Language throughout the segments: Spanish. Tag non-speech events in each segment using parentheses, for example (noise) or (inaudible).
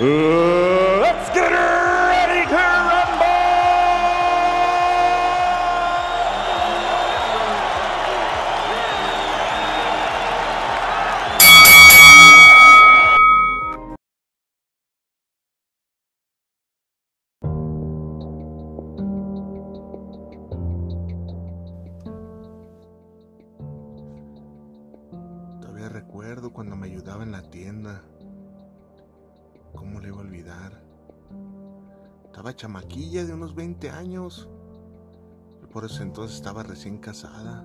let's get ready to rumble! Todavía recuerdo cuando me ayudaba en la tienda. ¿Cómo le iba a olvidar? Estaba chamaquilla de unos 20 años. Por eso entonces estaba recién casada.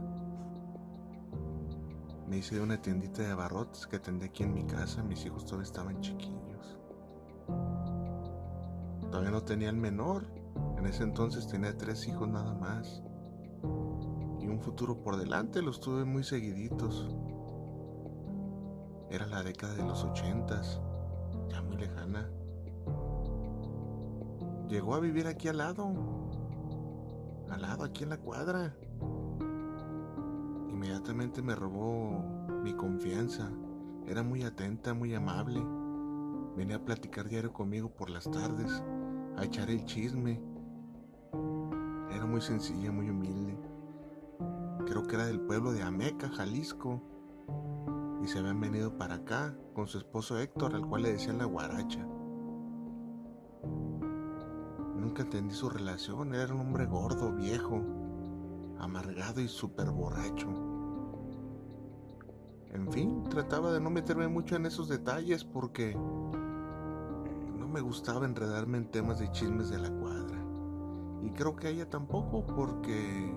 Me hice de una tiendita de abarrotes que atendí aquí en mi casa. Mis hijos todavía estaban chiquillos. Todavía no tenía el menor. En ese entonces tenía tres hijos nada más. Y un futuro por delante los tuve muy seguiditos. Era la década de los ochentas, ya muy lejana. Llegó a vivir aquí al lado, al lado, aquí en la cuadra. Inmediatamente me robó mi confianza. Era muy atenta, muy amable. Venía a platicar diario conmigo por las tardes, a echar el chisme. Era muy sencilla, muy humilde. Creo que era del pueblo de Ameca, Jalisco y se habían venido para acá con su esposo Héctor, al cual le decían la guaracha. Nunca entendí su relación, era un hombre gordo, viejo, amargado y súper borracho. En fin, trataba de no meterme mucho en esos detalles porque no me gustaba enredarme en temas de chismes de la cuadra. Y creo que a ella tampoco porque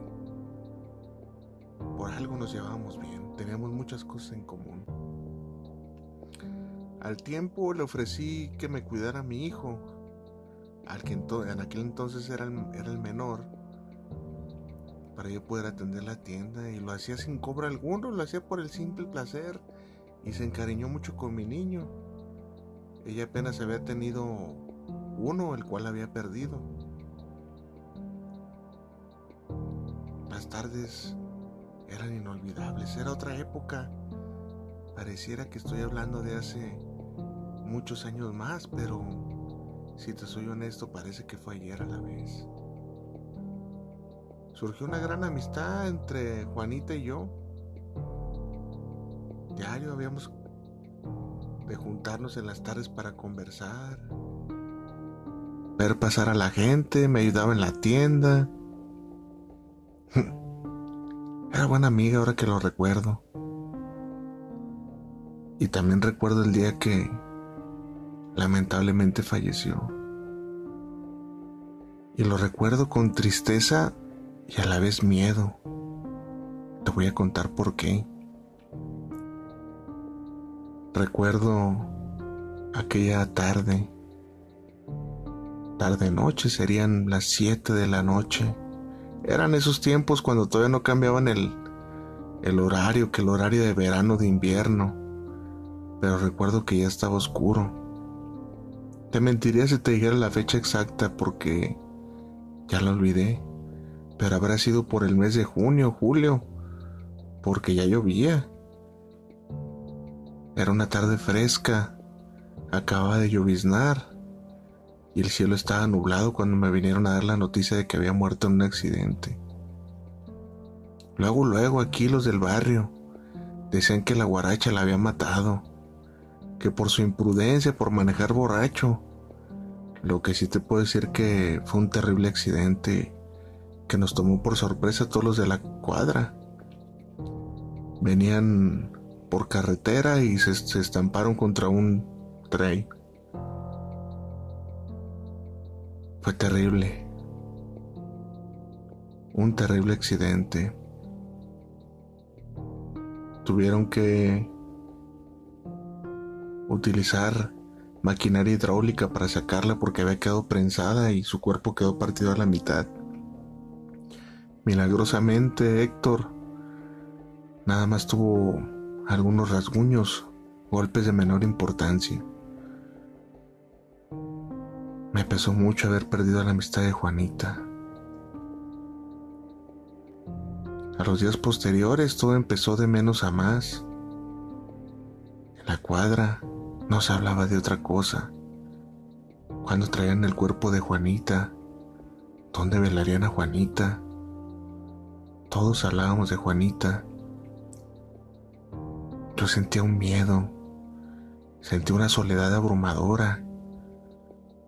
por algo nos llevábamos bien, teníamos muchas cosas en común. Al tiempo le ofrecí que me cuidara a mi hijo, al que en aquel entonces era el, menor, para yo poder atender la tienda y lo hacía sin cobro alguno, lo hacía por el simple placer y se encariñó mucho con mi niño. Ella apenas había tenido uno, el cual había perdido. Las tardes eran inolvidables, era otra época. Pareciera que estoy hablando de hace muchos años más, pero si te soy honesto, parece que fue ayer a la vez. Surgió una gran amistad entre Juanita y yo. Diario habíamos de juntarnos en las tardes para conversar, ver pasar a la gente, me ayudaba en la tienda. (laughs) Era buena amiga ahora que lo recuerdo. Y también recuerdo el día que lamentablemente falleció. Y lo recuerdo con tristeza y a la vez miedo. Te voy a contar por qué. Recuerdo aquella tarde, tarde noche, serían las 7 de la noche. Eran esos tiempos cuando todavía no cambiaban el, el horario, que el horario de verano, de invierno. Pero recuerdo que ya estaba oscuro. Te mentiría si te dijera la fecha exacta porque ya la olvidé. Pero habrá sido por el mes de junio, julio, porque ya llovía. Era una tarde fresca, acababa de lloviznar y el cielo estaba nublado cuando me vinieron a dar la noticia de que había muerto en un accidente. Luego, luego, aquí los del barrio decían que la guaracha la había matado, que por su imprudencia, por manejar borracho. Lo que sí te puedo decir que fue un terrible accidente que nos tomó por sorpresa a todos los de la cuadra. Venían por carretera y se, se estamparon contra un tren. Fue terrible. Un terrible accidente. Tuvieron que utilizar maquinaria hidráulica para sacarla porque había quedado prensada y su cuerpo quedó partido a la mitad. Milagrosamente Héctor nada más tuvo algunos rasguños, golpes de menor importancia. Me pesó mucho haber perdido la amistad de Juanita. A los días posteriores todo empezó de menos a más. En la cuadra no se hablaba de otra cosa. Cuando traían el cuerpo de Juanita, ¿dónde velarían a Juanita? Todos hablábamos de Juanita. Yo sentía un miedo, sentí una soledad abrumadora.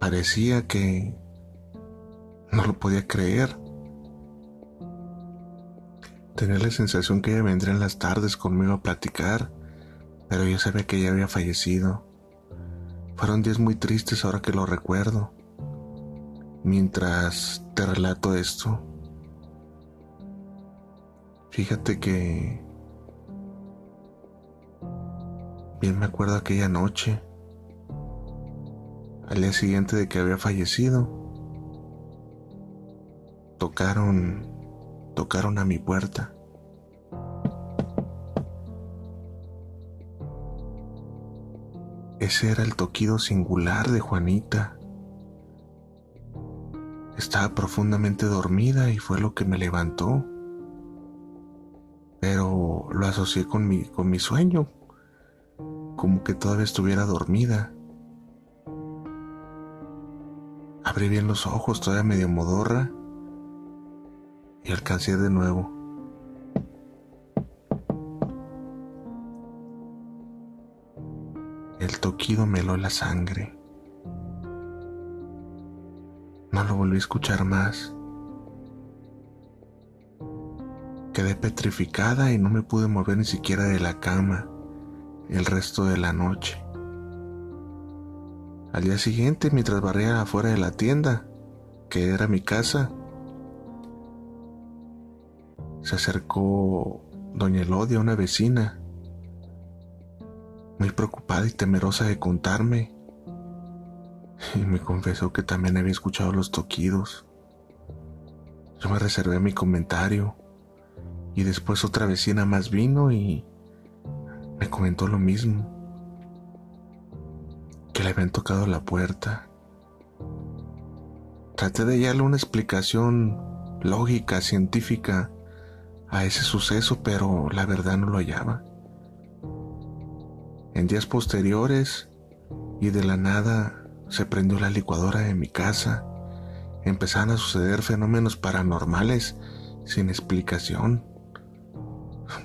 Parecía que no lo podía creer. Tenía la sensación que ella vendría en las tardes conmigo a platicar, pero yo sabía que ella había fallecido. Fueron días muy tristes ahora que lo recuerdo. Mientras te relato esto, fíjate que bien me acuerdo aquella noche, al día siguiente de que había fallecido, tocaron tocaron a mi puerta. Ese era el toquido singular de Juanita. Estaba profundamente dormida y fue lo que me levantó. Pero lo asocié con mi, con mi sueño, como que todavía estuviera dormida. Abrí bien los ojos, todavía medio modorra, y alcancé de nuevo. El toquido me heló la sangre. No lo volví a escuchar más. Quedé petrificada y no me pude mover ni siquiera de la cama el resto de la noche. Al día siguiente, mientras barría afuera de la tienda, que era mi casa, se acercó doña Elodia, una vecina, muy preocupada y temerosa de contarme, y me confesó que también había escuchado los toquidos. Yo me reservé mi comentario, y después otra vecina más vino y me comentó lo mismo, le habían tocado la puerta. Traté de darle una explicación lógica, científica, a ese suceso, pero la verdad no lo hallaba. En días posteriores y de la nada se prendió la licuadora de mi casa. Empezaron a suceder fenómenos paranormales sin explicación.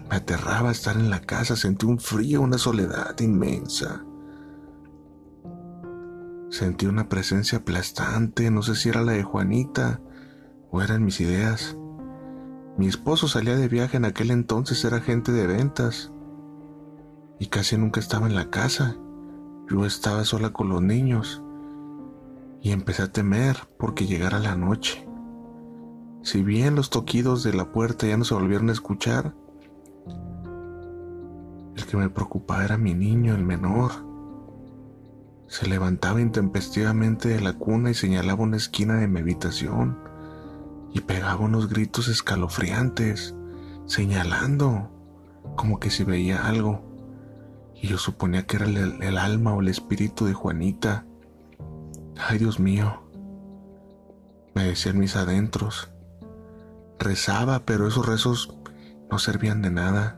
Me aterraba estar en la casa, sentí un frío, una soledad inmensa. Sentí una presencia aplastante, no sé si era la de Juanita o eran mis ideas. Mi esposo salía de viaje en aquel entonces, era agente de ventas y casi nunca estaba en la casa. Yo estaba sola con los niños y empecé a temer porque llegara la noche. Si bien los toquidos de la puerta ya no se volvieron a escuchar, el que me preocupaba era mi niño, el menor. Se levantaba intempestivamente de la cuna y señalaba una esquina de mi habitación y pegaba unos gritos escalofriantes, señalando, como que si veía algo. Y yo suponía que era el, alma o el espíritu de Juanita. Ay, Dios mío, me decían mis adentros. Rezaba, pero esos rezos no servían de nada.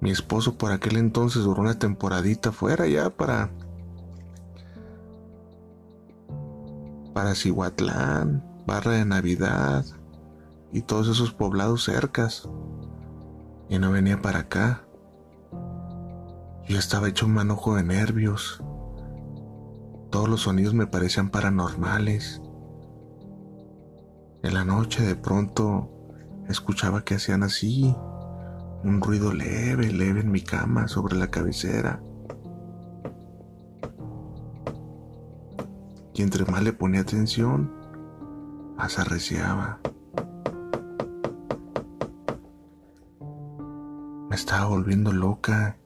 Mi esposo por aquel entonces duró una temporadita fuera ya para para Cihuatlán, Barra de Navidad y todos esos poblados cercas. Y no venía para acá. Yo estaba hecho un manojo de nervios. Todos los sonidos me parecían paranormales. En la noche de pronto escuchaba que hacían así, un ruido leve, leve en mi cama sobre la cabecera. y entre más le ponía atención, más arreciaba. Me estaba volviendo loca.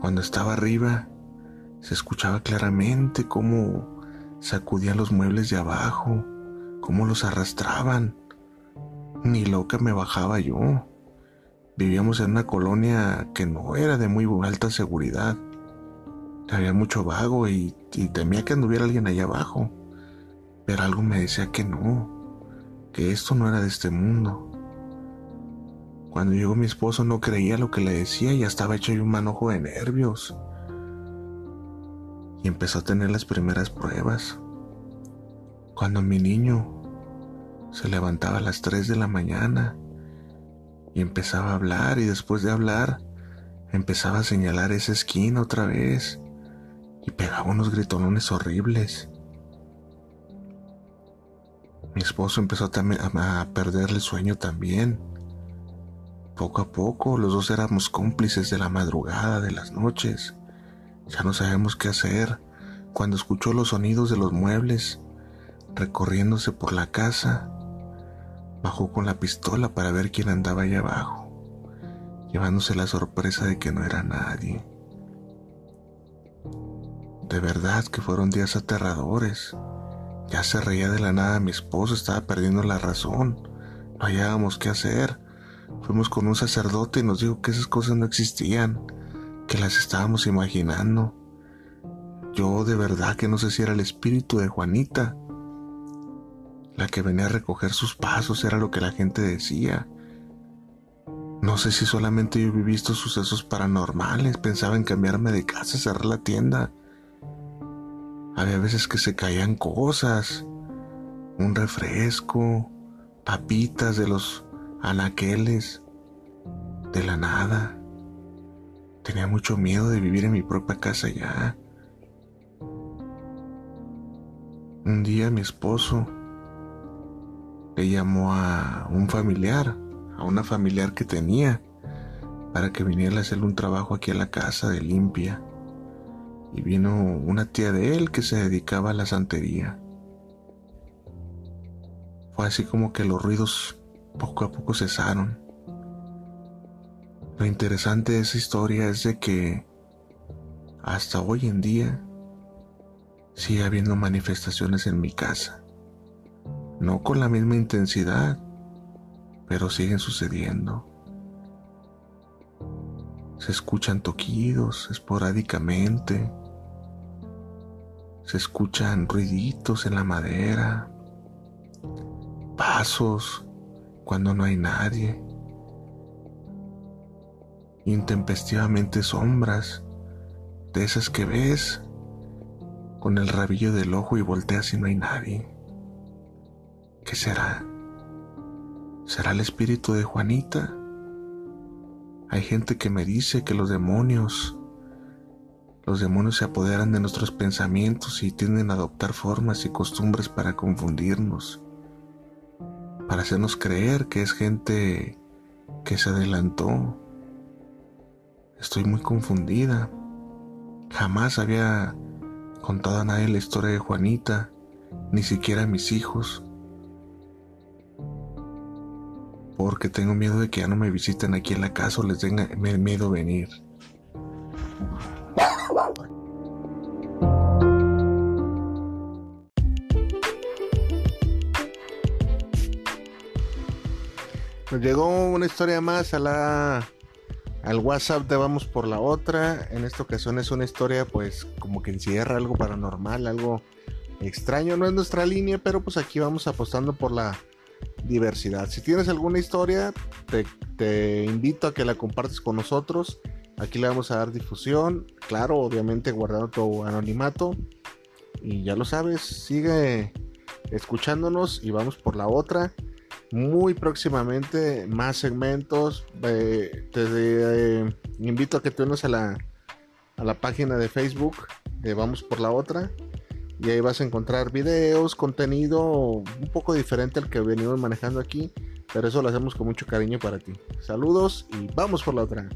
Cuando estaba arriba, se escuchaba claramente cómo sacudían los muebles de abajo, cómo los arrastraban. Ni loca me bajaba yo. Vivíamos en una colonia que no era de muy alta seguridad. Había mucho vago y, temía que anduviera alguien allá abajo. Pero algo me decía que no, que esto no era de este mundo. Cuando llegó mi esposo no creía lo que le decía y ya estaba hecho un manojo de nervios. Y empezó a tener las primeras pruebas. Cuando mi niño se levantaba a las 3 de la mañana y empezaba a hablar y después de hablar empezaba a señalar esa esquina otra vez y pegaba unos gritonones horribles. Mi esposo empezó a, a perder el sueño también. Poco a poco los dos éramos cómplices de la madrugada, de las noches. Ya no sabemos qué hacer. Cuando escuchó los sonidos de los muebles recorriéndose por la casa, bajó con la pistola para ver quién andaba allá abajo, llevándose la sorpresa de que no era nadie. De verdad que fueron días aterradores. Ya se reía de la nada mi esposo, estaba perdiendo la razón. No hallábamos qué hacer. Fuimos con un sacerdote y nos dijo que esas cosas no existían, que las estábamos imaginando. Yo de verdad que no sé si era el espíritu de Juanita la que venía a recoger sus pasos era lo que la gente decía. No sé si solamente yo he visto sucesos paranormales, pensaba en cambiarme de casa, cerrar la tienda. Había veces que se caían cosas, un refresco, papitas de los anaqueles, de la nada. Tenía mucho miedo de vivir en mi propia casa ya. Un día mi esposo le llamó a un familiar, a una familiar que tenía, para que viniera a hacerle un trabajo aquí a la casa de limpia. Y vino una tía de él que se dedicaba a la santería. Fue así como que los ruidos poco a poco cesaron. Lo interesante de esa historia es de que hasta hoy en día sigue habiendo manifestaciones en mi casa no con la misma intensidad, pero siguen sucediendo. Se escuchan toquidos esporádicamente, se escuchan ruiditos en la madera, pasos cuando no hay nadie, intempestivamente sombras, de esas que ves con el rabillo del ojo y volteas y no hay nadie. ¿Qué será? ¿Será el espíritu de Juanita? Hay gente que me dice que los demonios, los demonios se apoderan de nuestros pensamientos y tienden a adoptar formas y costumbres para confundirnos, para hacernos creer que es gente que se adelantó. Estoy muy confundida. Jamás había contado a nadie la historia de Juanita, ni siquiera a mis hijos. Porque tengo miedo de que ya no me visiten aquí en la casa o les tenga miedo venir. Nos llegó una historia más a la al WhatsApp de Vamos por la otra. En esta ocasión es una historia pues como que encierra algo paranormal, algo extraño. No es nuestra línea, pero pues aquí vamos apostando por la diversidad. Si tienes alguna historia, te, invito a que la compartes con nosotros. Aquí le vamos a dar difusión. Claro, obviamente guardando tu anonimato. Y ya lo sabes, sigue escuchándonos y vamos por la otra. Muy próximamente más segmentos. te eh, invito a que te unas a la, a la página de Facebook de Vamos por la otra y ahí vas a encontrar videos, contenido un poco diferente al que venimos manejando aquí, pero eso lo hacemos con mucho cariño para ti. Saludos y vamos por la otra.